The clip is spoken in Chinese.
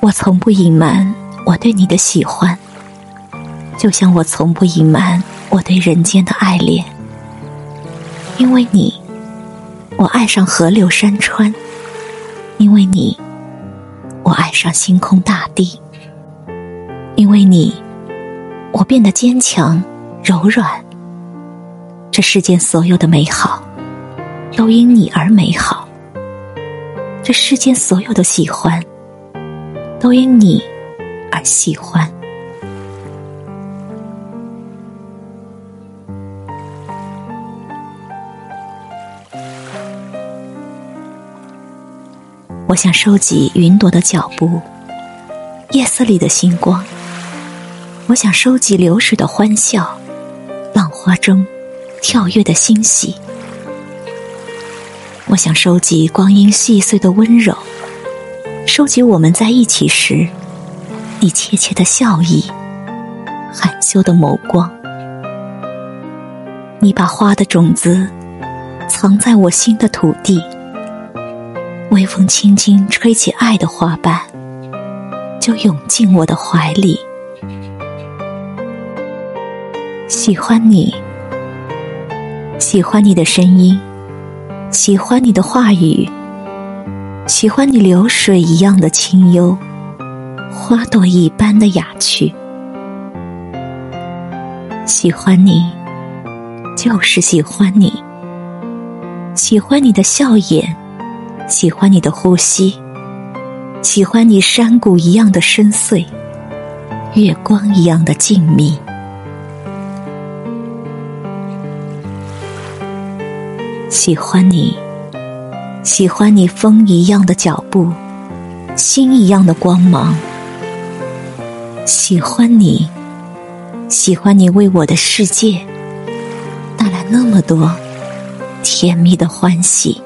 我从不隐瞒我对你的喜欢，就像我从不隐瞒我对人间的爱恋。因为你，我爱上河流山川；因为你，我爱上星空大地；因为你，我变得坚强柔软。这世间所有的美好，都因你而美好。这世间所有的喜欢。都因你而喜欢。我想收集云朵的脚步，夜色里的星光。我想收集流水的欢笑，浪花中跳跃的欣喜。我想收集光阴细碎的温柔。收集我们在一起时，你怯怯的笑意，含羞的眸光。你把花的种子藏在我心的土地，微风轻轻吹起爱的花瓣，就涌进我的怀里。喜欢你，喜欢你的声音，喜欢你的话语。喜欢你流水一样的清幽，花朵一般的雅趣。喜欢你，就是喜欢你。喜欢你的笑颜，喜欢你的呼吸，喜欢你山谷一样的深邃，月光一样的静谧。喜欢你。喜欢你风一样的脚步，星一样的光芒。喜欢你，喜欢你为我的世界带来那么多甜蜜的欢喜。